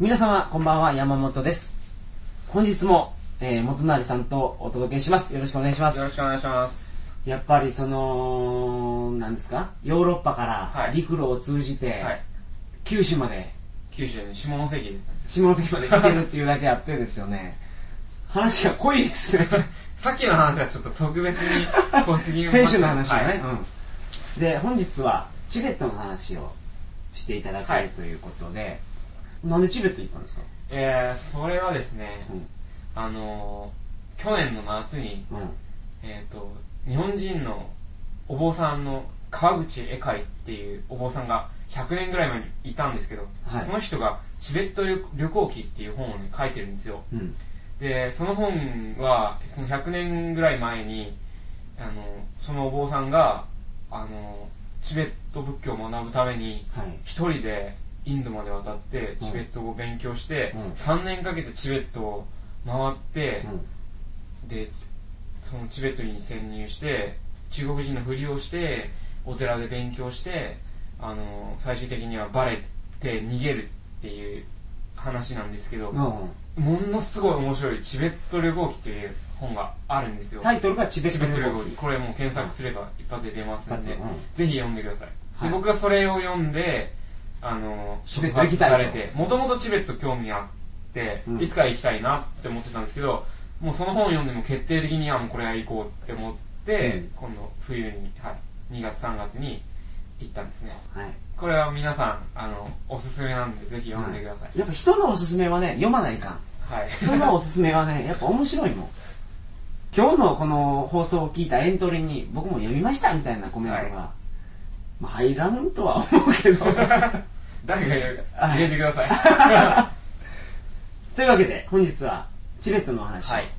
皆様こんばんは山本です。本日も、えー、元成さんとお届けします。よろしくお願いします。よろしくお願いします。やっぱりそのなんですか？ヨーロッパから陸路を通じて、はい。九州まで九州の下関ですね。下関まで来てるっていうだけあってですよね。話が濃いですね。さっきの話はちょっと特別に濃すぎました選手の話がね、はい。うん、で本日はチベットの話をしていただけはい。るということで、なんでチベット行ったんですか？えー、それはですね、うん。あのー、去年の夏にうん。えっ、と日本人のお坊さんの川口絵会っていうお坊さんが100年ぐらい前にいたんですけど、はい。その人が「チベット旅旅行記」っていう本を、ね、書いてるんですよ。うん。でその本はその100年ぐらい前にあのそのお坊さんがあのチベット仏教を学ぶためにはい。一人でインドまで渡ってチベット語を勉強して、うん。3年かけてチベットを回って、でそのチベットに潜入して中国人のふりをしてお寺で勉強してあの最終的にはバレて逃げるっていう話なんですけど、うんうん。ものすごい面白いチベット旅行記っていう本があるんですよ。タイトルがチベチット旅行記。これもう検索すれば一発で出ますんで、一発ぜひ読んでください、はい。で僕はそれを読んであのチベット行きたいと。触発されて。もともとチベット興味あって、うん。いつか行きたいなって思ってたんですけどもうその本を読んでも決定的にはもうこれは行こうって思って、うん。今度冬に、はい、2月3月に行ったんですね。はい。これは皆さんあのおすすめなんでぜひ読んでください、やっぱ人のおすすめはね読まないかん。はい。人のおすすめはね やっぱ面白いもん。今日のこの放送を聞いたエントリーに僕も読みましたみたいなコメントが、はいまあ入らんとは思うけど。誰がか入れてください。というわけで本日はチベットのお話をはい。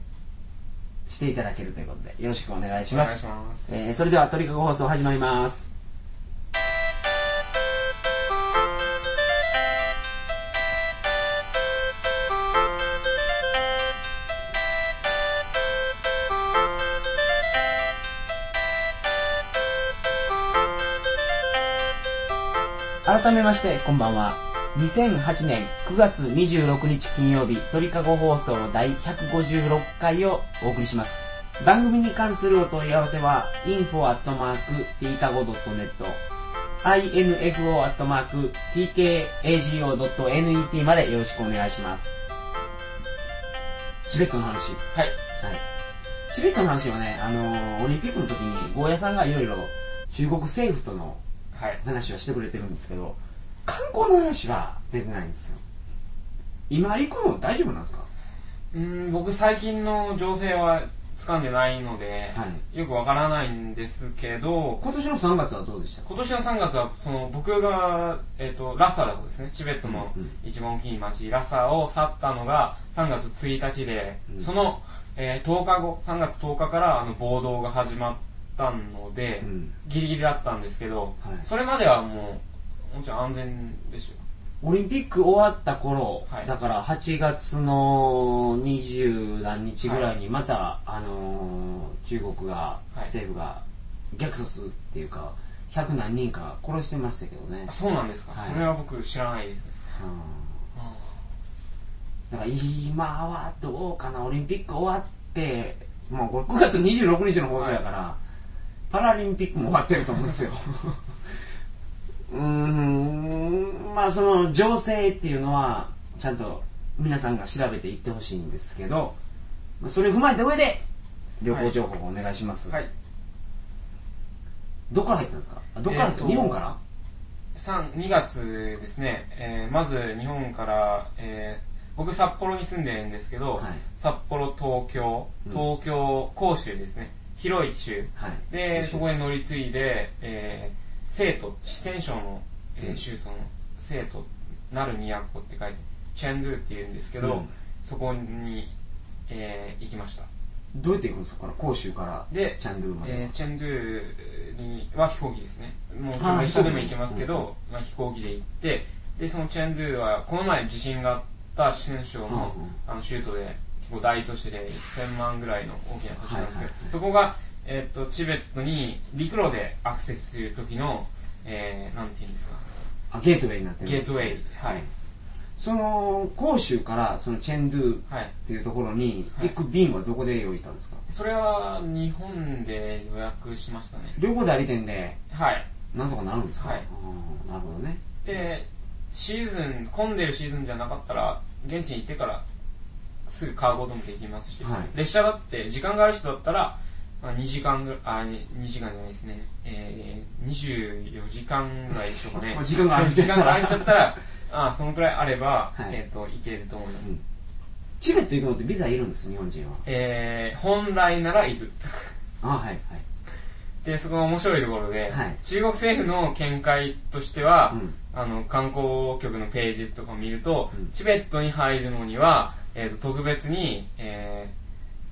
していただけるということでよろしくお願いしお願いますします。えーそれでは鳥かご放送始まります改めましてこんばんは。2008年9月26日金曜日鳥かご放送第156回をお送りします。番組に関するお問い合わせは info.tkago.net info.tkago.net までよろしくお願いします。チベットの話。はい。はい。チベットの話はね、あのーオリンピックの時に、ゴーヤさんがいろいろ中国政府とのはい話はしてくれてるんですけど、観光の話は出てないんですよ。今行くの大丈夫なんですか？うん僕最近の情勢は掴んでないので、はよくわからないんですけど今年の3月はどうでした？か今年の3月はその僕が、えー、とラッサだとですね。チベットのうん一番大きい町ラッサを去ったのが3月1日で、うん。その、えー10日後3月10日からあの暴動が始まったので、うん。ギリギリだったんですけど、はい。それまではもうもちろん安全ですよ。オリンピック終わった頃、はい。だから8月の20何日ぐらいにまた、あのー中国が、はい。政府が逆殺っていうか100何人か殺してましたけどね。あそうなんですか、はい。それは僕知らないですうん。だから今はどうかな。オリンピック終わってもうこれ9月26日の放送やから、パラリンピックも終わってると思うんですよ。うーんまあその情勢っていうのはちゃんと皆さんが調べていってほしいんですけどまあそれを踏まえた上で旅行情報をお願いします、はい。どこから入ったんですか？あどこから入った、えーと日本から？3 2月ですね、えーまず日本から、えー僕札幌に住んでるんですけど、はい。札幌東京うん。東京広州ですね広い州はい。でそこへ乗り継いで、えー、生徒四川省の、えーうん。州都の生徒なる都って書いてチェンドゥっていうんですけど、うん。そこに、えー行きました。どうやって行くんですか広州からでチャンドゥまで。は、えーチェンドゥには飛行機ですね。もうあー列車でも行けますけ飛ど、まあ、飛行機で行ってでそのチェンドゥはこの前地震があった四川省の,、うんうん。あの州都で結構大都市で1000万ぐらいの大きな都市なんですけど、そこが、えー、とチベットに陸路でアクセスする時の、えー、なんていうんですか。あゲートウェイになってるゲートウェイはい。その広州からそのチェンドゥっはい。ていうところにはい。行く便はどこで用意したんですか、それは日本で予約しましたね。旅行代理店ではい。なんとかなるんですか、はい。なるほどね。でシーズン混んでるシーズンじゃなかったら現地に行ってからすぐ買うこともできますし、はい。列車だって時間がある人だったら、まあ、2時間ぐらいあに2時間じゃないですね、えー、24時間ぐらいでしょうかね。時間がある。人時だったら間がある人だったら あそのくらいあれば、はい。えー、と行けると思います、うん。チベット行くのってビザいるんです日本人は？えー、本来ならいるあはいはい。でそこが面白いところで、はい。中国政府の見解としては、うん。あの観光局のページとかを見ると、うん。チベットに入るのには、えー、と特別に、えー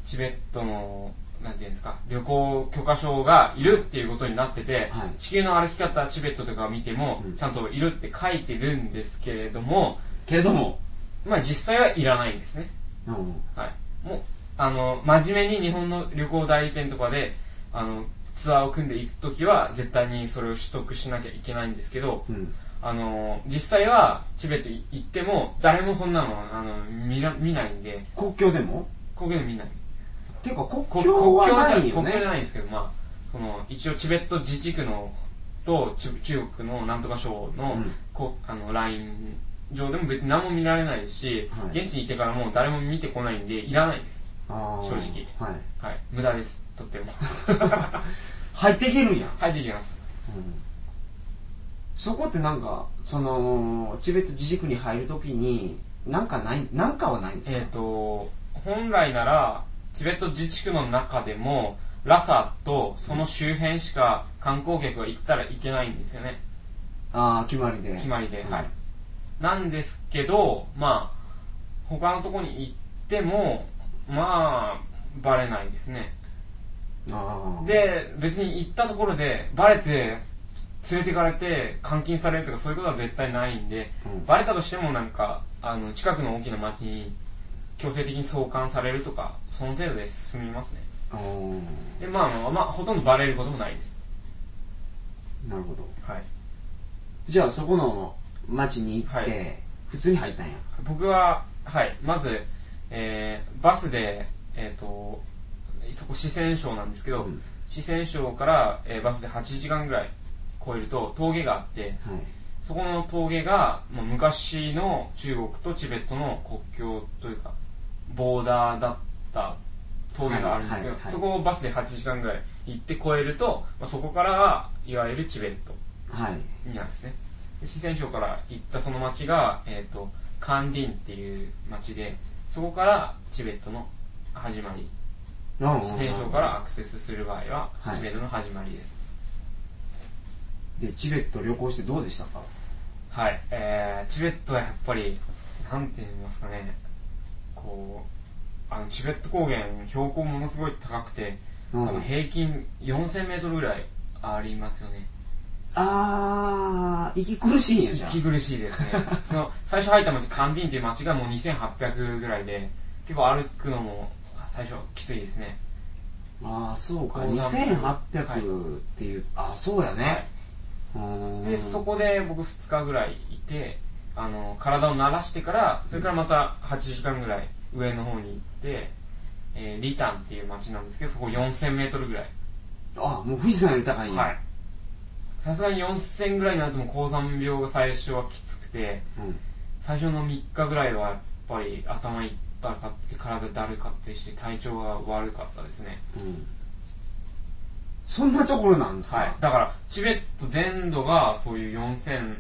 チベットのなんていうんですか旅行許可証がいるっていうことになってて、はい。地球の歩き方チベットとかを見ても、うん。ちゃんといるって書いてるんですけれどもけれども、まあ実際はいらないんですね。うん、はい、もうあの真面目に日本の旅行代理店とかであのツアーを組んでいく時は絶対にそれを取得しなきゃいけないんですけどうん、あの実際はチベット行っても誰もそんなのあの見ら見ないんで。国境でも？国境でも見ない。ていうか国こ境はないよ国境じゃ国境じゃねないんですけどまあその一応チベット自治区のと中中国のなんとか省の,、うん。こあのライン上でも別に何も見られないし、はい。現地に行ってからもう誰も見てこないんでいらないです。正直。はい。はい。無駄です。とっても。入っていけるんや、入っていきます。うん、そこってなんかそのチベット自治区に入るときになんかないなんかはないんですか、えっ、と本来ならチベット自治区の中でもラサとその周辺しか観光客が行ったらいけないんですよね。ああ決まりで。決まりで、うん。はい。なんですけどまあ他のとこに行ってもまあバレないですね。で別に行ったところでバレて連れてかれて監禁されるとかそういうことは絶対ないんでうん。バレたとしてもなんかあの近くの大きな町に強制的に送還されるとかその程度で済みますね。でまあまあまあほとんどバレることもないです。なるほど。はい。じゃあそこの町に行って、はい。普通に入ったんや。僕ははい。まず、えーバスでえっ、とそこ四川省なんですけど、うん。四川省から、えーバスで8時間ぐらい越えると峠があってはいそこの峠が、まあ、昔の中国とチベットの国境というかボーダーだった峠があるんですけど、はいはいそこをバスで8時間ぐらい行って越えると、まあ、そこからはいわゆるチベットになるんですねで四川省から行ったその町が、えー、とカンディンっていう町でそこからチベットの始まり四川省からアクセスする場合はチベットの始まりです、でチベット旅行してどうでしたか？はい、えー、チベットはやっぱりなんて言いますかね。こうあのチベット高原標高ものすごい高くて多うん。分平均4000メートルぐらいありますよね。ああ息苦しいんやじゃ息苦しいですね。その最初入った町カンディンっていう町がもう2800ぐらいで結構歩くのも最初きついですね。ああーそうか。高山2800っていう、あそうやね、うーんでそこで僕2日ぐらいいてあの体を慣らしてからそれからまた8時間ぐらい上の方に行って、えーリタンっていう町なんですけどそこ 4000m ぐらい。あもう富士山より高いはい。さすがに4000ぐらいになるともう高山病が最初はきつくてうん。最初の3日ぐらいはやっぱり頭痛かって体だるかったりして体調が悪かったですね。うんそんなところなんですか、はい。だからチベット全土がそういう4000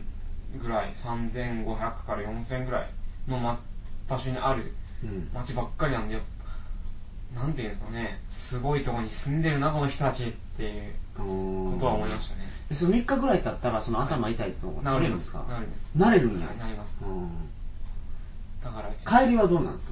ぐらい3500から4000ぐらいの、ま、場所にあるうん。町ばっかりなんでやっぱなんていうんですかねすごいところに住んでるなこの人たちっていうことは思いましたね。でその3日ぐらい経ったらその頭痛いってのが取れるんですか、なるんです。慣れるんや、なります。うん。だから帰りはどうなんです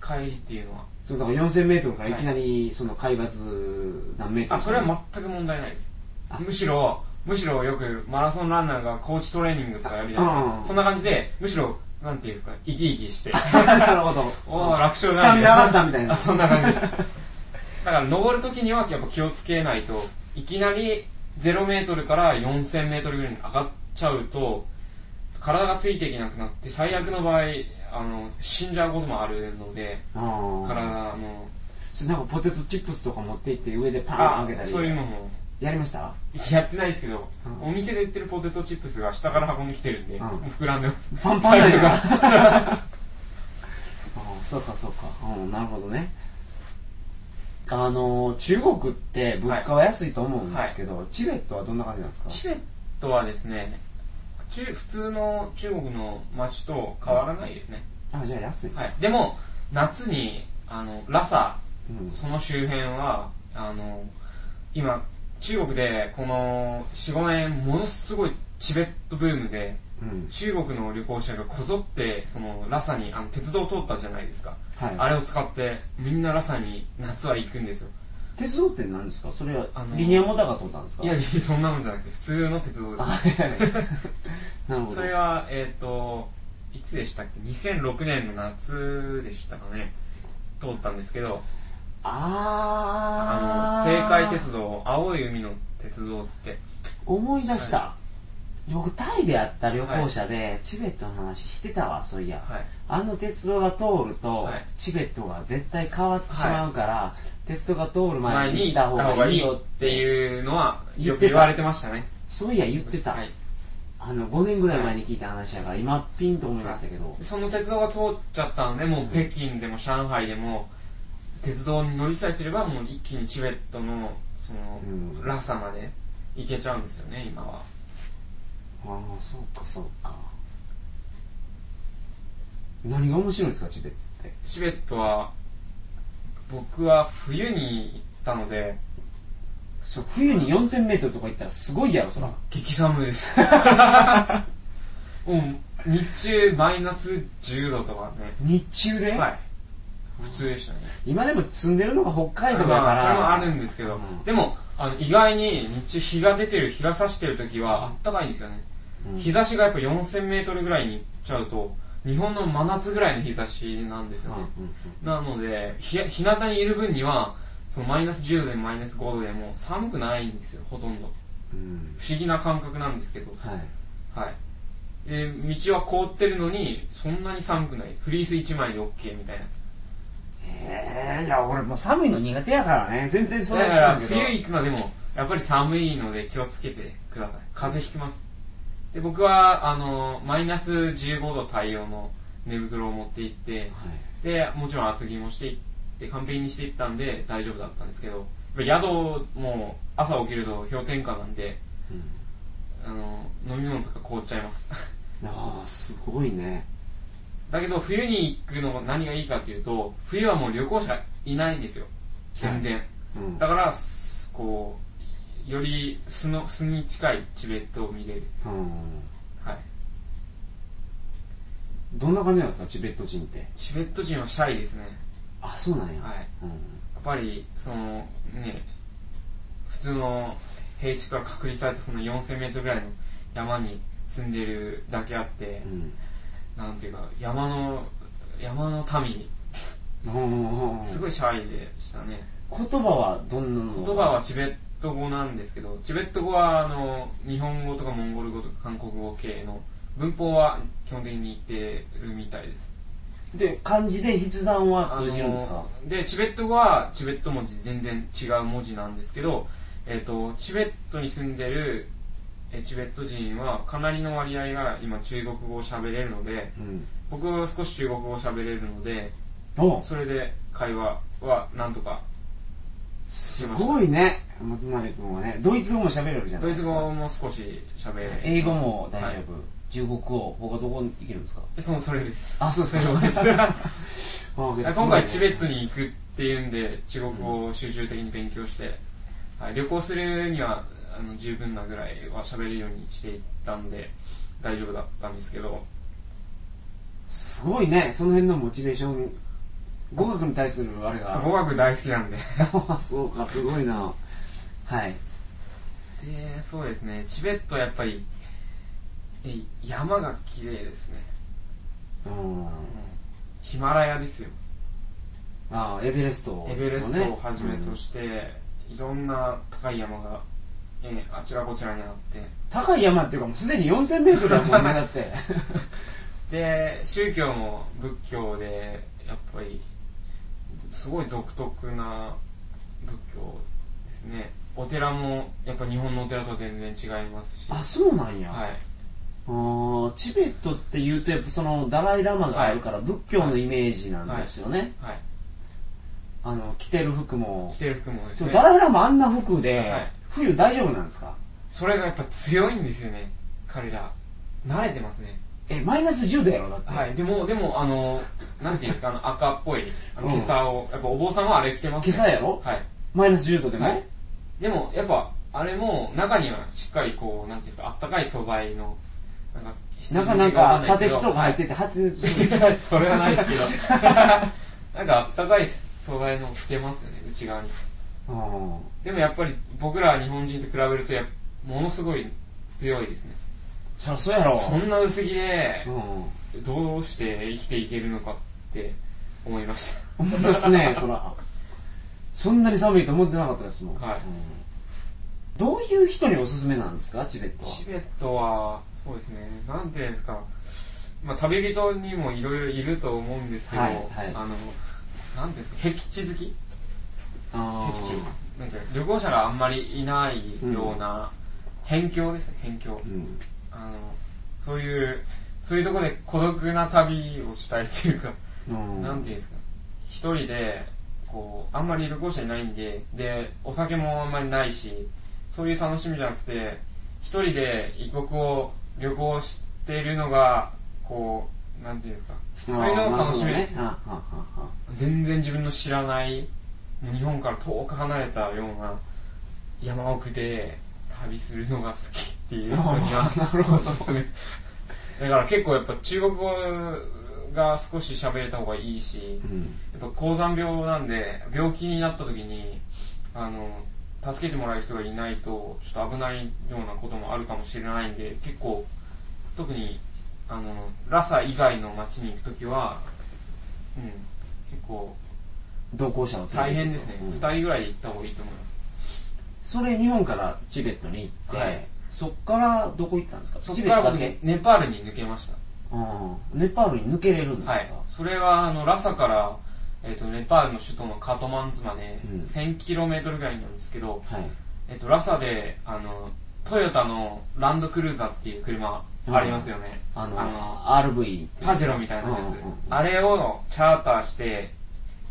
か？帰りっていうのはそのだから4000メートルからいきなりその海抜何メートルあそれは全く問題ないです。あ。むしろむしろよくマラソンランナーがコーチトレーニングとかやるじゃないですあかそんな感じでむしろなんていうか生き生きして。なるほど。おお楽勝スだ。タミナ上がったみたいあな。そんな感じ。で すだから登る時にはやっぱ気をつけないといきなり0メートルから4000メートルぐらいに上がっちゃうと体がついていけなくなって最悪の場合あの死んじゃうこともあるのであ体あの。それなんかポテトチップスとか持って行って上でパンあ開けたり。そういうのも。やりました？やってないですけど、うん。お店で売ってるポテトチップスが下から運んできてるんで、うん。膨らんでます。パンパンなんや最初が。ああそうかそうか。うんなるほどね。あの中国って物価は安いと思うんですけど、チベットはどんな感じなんですか？チベットはですね中普通の中国の街と変わらないですね、あじゃあ安い、はい、でも夏にあのラサうん。その周辺はあの今中国でこの45年ものすごいチベットブームでうん。中国の旅行者がこぞってそのラサにあの鉄道を通ったじゃないですか、はい。あれを使ってみんなラサに夏は行くんですよ鉄道って何ですか？それはあのリニアモーターが通ったんですか？いやそんなもんじゃなくて普通の鉄道です。あいやいや なるほど。それはえっ、といつでしたっけ？2006年の夏でしたかね。通ったんですけど。ああーの青海鉄道青い海の鉄道って。思い出した、僕タイであった旅行者で、チベットの話してたわそういや。はい。あの鉄道が通ると、はい。チベットが絶対変わってしまうから、鉄道が通る前前に行っったた方がいいよっってていうのはよく言われてましたね。そういや言ってた、はいあの5年ぐらい前に聞いた話やから、今ピンと思いましたけど、その鉄道が通っちゃったのでもう北京でも上海でも鉄道に乗りさえすればもう一気にチベットのその、うん。ラサまで行けちゃうんですよね今は。ああそうかそうか。何が面白いんですかチベットって。チベットは僕は冬に行ったのでそう冬に 4000m とか行ったらすごいやろそら、激寒です。も う日中マイナス10度とかね。日中で、はい。普通でしたね。今でも住んでるのが北海道だから、まあそれもあるんですけど、うん。でもあの意外に日中日が出てる日が差してる時はあったかいんですよね、うん。日差しがやっぱ 4000m ぐらいに行っちゃうと日本の真夏ぐらいの日差しなんですよね、なので日日向にいる分にはそのマイナス10度でもマイナス5度でも寒くないんですよほとんど。うん。うん不思議な感覚なんですけど。はい。はい。で道は凍ってるのにそんなに寒くない。フリース1枚で OK みたいな。へえいや俺もう寒いの苦手やからね。全然そうだからですけど。冬行くのはでもやっぱり寒いので気をつけてください。風邪ひきますで僕はあのマイナス15度対応の寝袋を持って行ってはい。でもちろん厚着もしていって完璧にしていったんで大丈夫だったんですけど宿も朝起きると氷点下なんでうん。あの飲み物とか凍っちゃいます。ああすごいね。だけど冬に行くの何がいいかというと冬はもう旅行者いないんですよ。全然、うん。だからすこうより素の素に近いチベットを見れる。うん。はい。どんな感じなんですかチベット人って？チベット人はシャイですね。あそうなんや、はい。うん。やっぱりそのね普通の平地から隔離されたその 4000m ぐらいの山に住んでるだけあってうん。なんていうか山の山の民。うん。すごいシャイでしたね。言葉はどんなの？言葉はチベット語なんですけどチベット語はあの日本語とかモンゴル語とか韓国語系の文法は基本的に似てるみたいです。で漢字で筆談は通じるんですか？でチベット語はチベット文字全然違う文字なんですけど、えっとチベットに住んでるえチベット人はかなりの割合が今中国語を喋れるのでうん。僕は少し中国語を喋れるのでおそれで会話はなんとかすごいね。松成君はねドイツ語も喋れるじゃないドイツですか語も少し喋れ英語も大丈夫、はい。中国語他どこに行けるんですか？えそうそれです。あそうそうです。今今回チベットに行くっていうんで中国語を集中的に勉強して、はい、旅行するにはあの十分なぐらいは喋れるようにしていったんで大丈夫だったんですけど。すごいね。その辺のモチベーション語学に対するあれが。語学大好きなんで。あそうかすごいな。はい。でそうですね。チベットはやっぱりえ山が綺麗ですね、うんうん。ヒマラヤですよ。あエベレストエベレストをはじめとして、いろんな高い山がえーあちらこちらにあって。高い山っていうかもうすでに4000メートルだもんねだって。で宗教も仏教でやっぱりすごい独特な仏教ですね。お寺もやっぱ日本のお寺とは全然違いますし。あそうなんや、はい。あーチベットっていうとやっぱそのダライ・ラマがあるから仏教のイメージなんですよね、はい。あの着てる服も。着てる服もですね。ダライ・ラマあんな服で、はい。冬大丈夫なんですか？それがやっぱ強いんですよね彼ら。慣れてますねえマイナス10度やろだって、はいでもでもあのなんていうんですかあの赤っぽいあのうん。今朝をやっぱお坊さんはあれ着てますね。今朝やろ？はい。マイナス10度でも、はい。でもやっぱあれも中にはしっかりこうなんていうんですかあったかい素材のなんか中なんか砂鉄とか入はい。ってて発 熱するそれはないですけど。なんかあったかい素材の着てますよね内側に。うんでもやっぱり僕ら日本人と比べるとやっものすごい強いですねそりゃそうやろ。そんな薄着でうん。どうして生きていけるのかって思いまし思いますね そら。そんなに寒いと思ってなかったですもん、はい。うん。どういう人におすすめなんですかチベットは？たチベットはそうですね。なんていうんですか。まあ旅人にもいろいろいると思うんですけど、はいはい。あのなんていうんですか僻地好き？あ僻地。なんか旅行者があんまりいないような辺境ですね辺境。ーうんあのそういうそういうところで孤独な旅をしたいっていうか、うん。なんていうんですか。一人でこうあんまり旅行者いないんででお酒もあんまりないしそういう楽しみじゃなくて一人で異国を旅行しているのがこうなんていうんですか。そういうのを楽しめるね。全然自分の知らない日本から遠く離れたような山奥で旅するのが好きっていう人にはあなるほど。おすすめだから結構やっぱ中国語が少し喋れた方がいいしうん。やっぱ高山病なんで病気になった時にあの助けてもらえる人がいないとちょっと危ないようなこともあるかもしれないんで結構特にあのラサ以外の町に行く時はうん結構同行者を大変ですね、うん。2人ぐらいで行った方がいいと思います。それ日本からチベットに行って、はいそっからどこ行ったんですか？そこから僕ネパールに抜けました。うんネパールに抜けれるんですか、はいそれはあのラサから、えー、とネパールの首都のカトマンズまでうん。1000km ぐらいなんですけど、はい。えっと、ラサであのトヨタのランドクルーザーっていう車ありますよね、あのあの RV パジェロみたいなやつ、うんうんうん。あれをチャーターして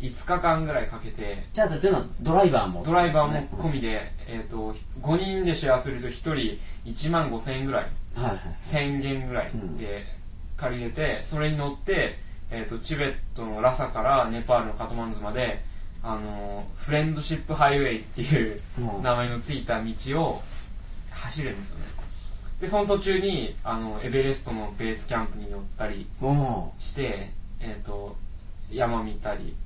5日間ぐらいかけて。じゃあというのはドライバーも。ドライバーも込み、みで、えー、と5人でシェアすると1人1万5000円ぐらい。はいはい。1000元ぐらいで借りれて、それに乗って、えー、とチベットのラサからネパールのカトマンズまであのフレンドシップハイウェイっていううん。名前のついた道を走るんですよね。でその途中にあのエベレストのベースキャンプに乗ったりおして、えー、と山見たり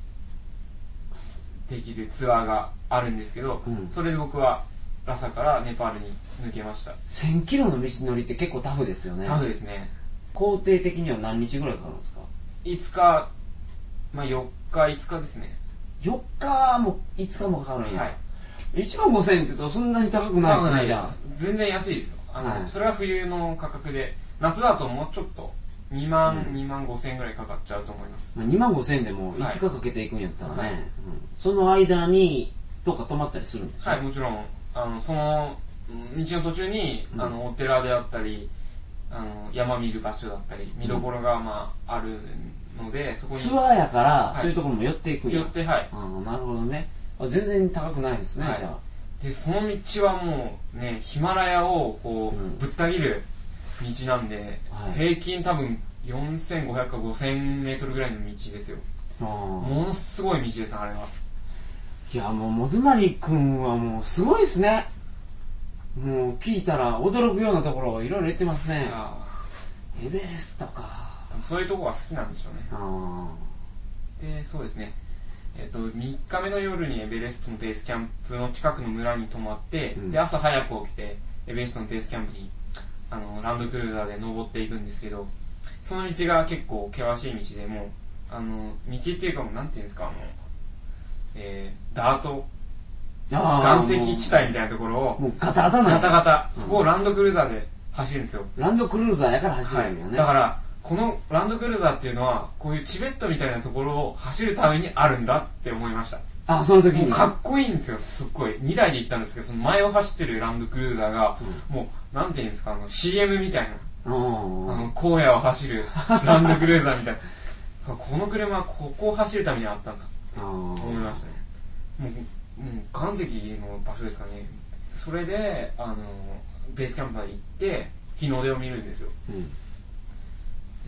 できるツアーがあるんですけど、うん。それで僕はラサからネパールに抜けました。1000キロの道のりって結構タフですよね。タフですね。工程的には何日ぐらいかかるんですか？5日まあ4日5日ですね。4日も5日もかかるんや、はい。1万5000円って言うとそんなに高くないですねじゃあ。全然安いですよ。あの、はい。それは冬の価格で夏だともうちょっと2万、うん。2万5千円ぐらいかかっちゃうと思います。まあ2万5000円でもはい5日かけていくんやったらね、はい。うん。その間にどっか泊まったりするんでしょ？はいもちろん。あのそのうん道の途中に、うん。あのお寺であったりあの山見る場所だったり見どころが、まあ、あるのでそこに。ツアーやから、い。そういうところも寄っていくんや。寄ってはい。ああなるほどね。あ全然高くないですね、はい。じゃあ。でその道はもうねヒマラヤをこう、うん。ぶった切る道なんで、はい。平均多分4500か5000メートルぐらいの道ですよ。ものすごい道ですあれは。いやもうモドナリ君はもうすごいですね。もう聞いたら驚くようなところをいろいろ言ってますね。エベレストか。そういうとこが好きなんでしょうね。あでそうですね。えっと3日目の夜にエベレストのベースキャンプの近くの村に泊まって、うん。で朝早く起きてエベレストのベースキャンプにあのランドクルーザーで登っていくんですけどその道が結構険しい道でもうあの道っていうかもうなんていうんですかあの、えーダート岩石地帯みたいなところをもうガタガタなガタガタ。うん。そこをランドクルーザーで走るんですよ、ランドクルーザーやから走るはい。んよね、だからこのランドクルーザーっていうのはこういうチベットみたいなところを走るためにあるんだって思いましたあその時に。かっこいいんですよすっごい。2台で行ったんですけどその前を走ってるランドクルーザーが、もうなんていうんですかあの CM みたいな。うんあの荒野を走るランドクルーザーみたいな。この車はここを走るためにあったんだあー。思いましたね。もうもう岩石の場所ですかね。それであのベースキャンプまで行って日の出を見るんですよ。うん。で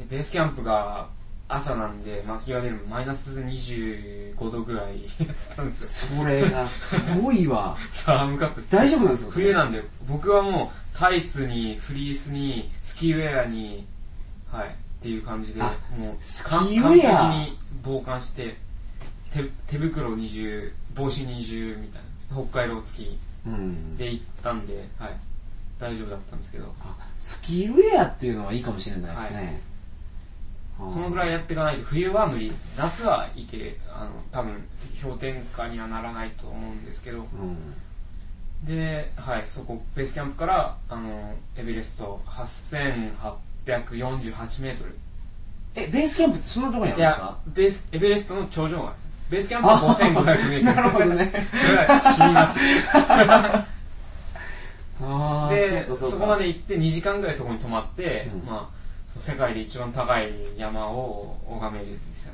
ベースキャンプが朝なんで、まあ、日が出るのマイナス25度ぐらい。だったんですよ。それがすごいわ。寒かったです。大丈夫なんですか？冬なんで僕はもうタイツにフリースにスキーウェアにはいっていう感じであもうスかキーウェア？完璧に防寒して手手袋二重帽子二重みたいな北海道付きうん。で行ったんで、はい、大丈夫だったんですけど。あスキーウェアっていうのはいいかもしれないですね、あーそのぐらいやっていかないと冬は無理。です夏はいけあの多分氷点下にはならないと思うんですけど。うん。で、はい、そこベースキャンプからあのエベレスト8848メートル。えベースキャンプってそんなところにあるんですか？ベースエベレストの頂上がベースキャンプは5500メートル。なるほどね。それは死にます。でそこまで行って2時間ぐらいそこに泊まって、うん。まあ世界で一番高い山を拝めるんですよ。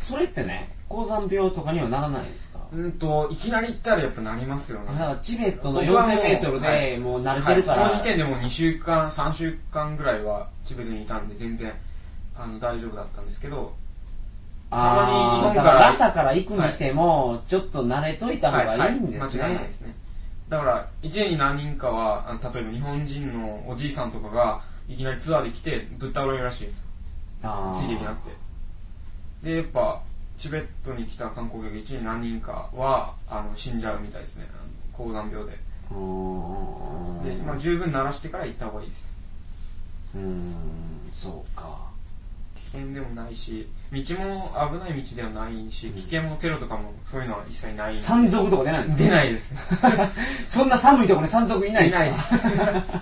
それってね高山病とかにはならないですか？うんといきなり行ったらやっぱなりますよね。だからチベットの僕はもう 4000m はい。でもう慣れてるから、はい、その時点でもう2週間3週間ぐらいはチベットにいたんで全然あの大丈夫だったんですけどたまに日本からだから朝から行くにしても、ちょっと慣れといた方がいいんですね、はいはい、間違いないですね。だから1年に何人かはあの例えば日本人のおじいさんとかがいきなりツアーで来てぶっ倒れるらしいですついていけなくて。でやっぱチベットに来た観光客1年何人かはあの死んじゃうみたいですね。高山病で。で、まあ、十分慣らしてから行った方がいいです。うーんそうか。危険でもないし道も危ない道ではないし危険もテロとかもそういうのは一切ない山賊とか出ないんですか？出ないです。そんな寒いところに山賊いないですか？いないです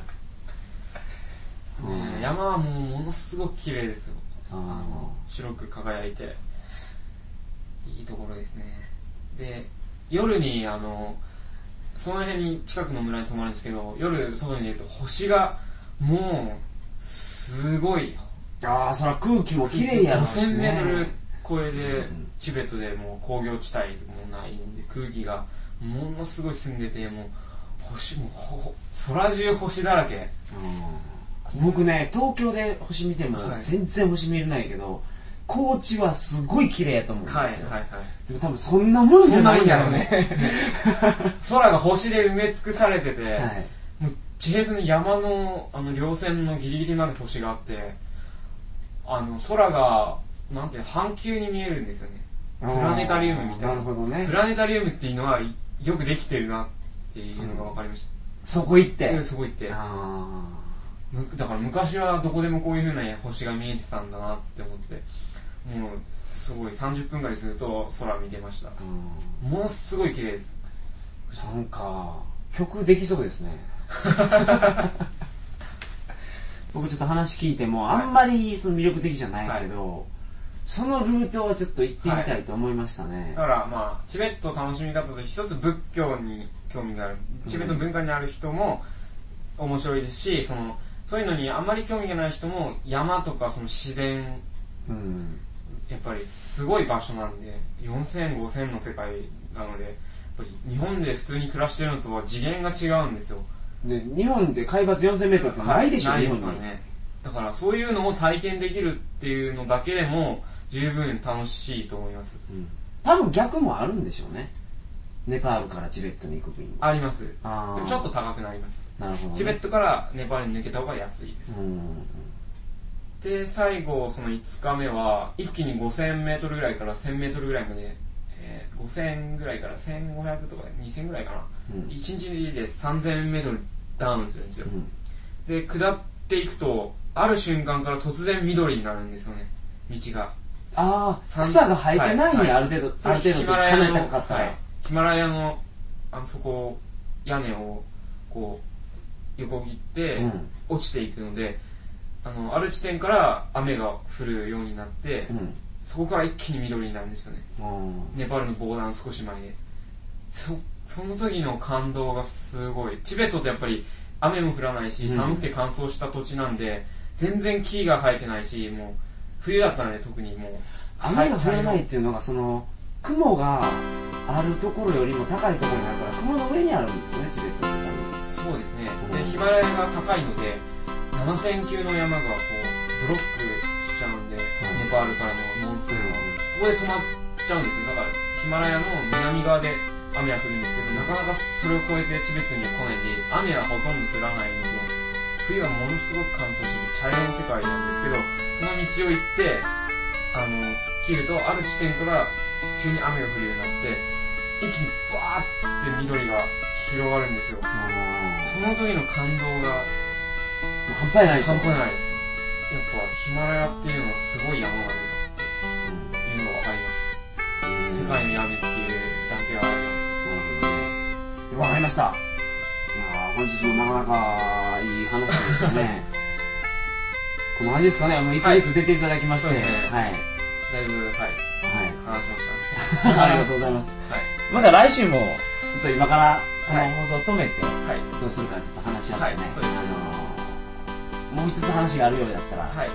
山はもうものすごく綺麗ですよ。あの白く輝いて。いいところですね。で夜にあのその辺に近くの村に泊まるんですけど夜外に出ると星がもうすごい。ああそら空気も綺麗やろし5000メートルね超えで、うんチベットでもう工業地帯もないんで空気がものすごい澄んでてもう星もほほ空中星だらけ。うん僕ね東京で星見てもはい。全然星見えないけど高知はすごい綺麗やと思うんですよ、はいはいはい。でも多分そんなもんじゃないんだろうね。空が星で埋め尽くされてて、はい。地平線の山のあの稜線のギリギリまで星があってあの空がなんていうの半球に見えるんですよね。プラネタリウムみたいな。なるほどね。プラネタリウムっていうのはよくできてるなっていうのが分かりましそこ行って。そこ行って。あむだから昔はどこでもこういうふうな星が見えてたんだなって思ってもうすごい30分ぐらいすると空見てました。ものすごい綺麗です。なんか曲できそうですね。僕ちょっと話聞いてもはい。あんまりその魅力的じゃないけど、そのルートはちょっと行ってみたいと思いましたね。だ、からまあチベット楽しみ方と一つ仏教に興味がある。チベットの文化にある人も面白いですしそのそういうのにあんまり興味がない人も山とかその自然うん。やっぱりすごい場所なんで4000、5000の世界なのでやっぱり日本で普通に暮らしてるのとは次元が違うんですよ。で日本で海抜 4000m ってないでしょ、ない日本ね。だからそういうのを体験できるっていうのだけでも十分楽しいと思います。うん。多分逆もあるんでしょうね。ネパールからチベットに行く便あります。ちょっと高くなりますなるほど、ね、チベットからネパールに抜けた方が安いです、うん。で最後その5日目は一気に 5000m ぐらいから 1000m ぐらいまで、えー5000ぐらいから1500とか2000ぐらいかな、うん。1日で 3000m ダウンするんですよ、うん。で下っていくとある瞬間から突然緑になるんですよね。道が。ああ三草が生えてないんや、はいある程度、ある程度かなり高かったら、はい。ヒマラヤのあのそこ屋根をこう横切ってうん。落ちていくので、あのある地点から雨が降るようになって、うん。そこから一気に緑になるんですよね。うんネパールの防弾少し前でそその時の感動がすごい。チベットってやっぱり雨も降らないしうん。寒くて乾燥した土地なんで全然木が生えてないしもう冬だったんで特にもう。雨が降らないっていうのがその雲があるところよりも高いところにあるから雲の上にあるんですねチベットってそうですね。うんでヒマラヤが高いので7000級の山がこうブロックしちゃうんで、うん。ネパールからのモンスーンのそこで止まっちゃうんですよ。だからヒマラヤの南側で雨が降るんですけどなかなかそれを越えてチベットには来ないんで雨はほとんど降らないので冬はものすごく乾燥してて茶色の世界なんですけどその道を行ってあの突っ切るとある地点から急に雨が降るようになって一気にバーって緑が広がるんですよ。あその時の感動がー半端ないと。半端ないです。やっぱヒマラヤっていうのはすごい山なんだっていうのかります。世界の闇っていうだけはある。わかりました。いやー本日もなかなかいい話でしたね。この感じですかね、もう1ヶ月出ていただきまして、そうですね。はい。だいぶはい。はい。話しましたね。ありがとうございます。はい。また来週も、ちょっと今からはい。放送を止めて、はい。どうするかちょっと話し合ってね、はいあのーもう一つ話があるようだったら、はい。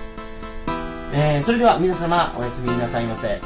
えーそれでは皆様おやすみなさいませ。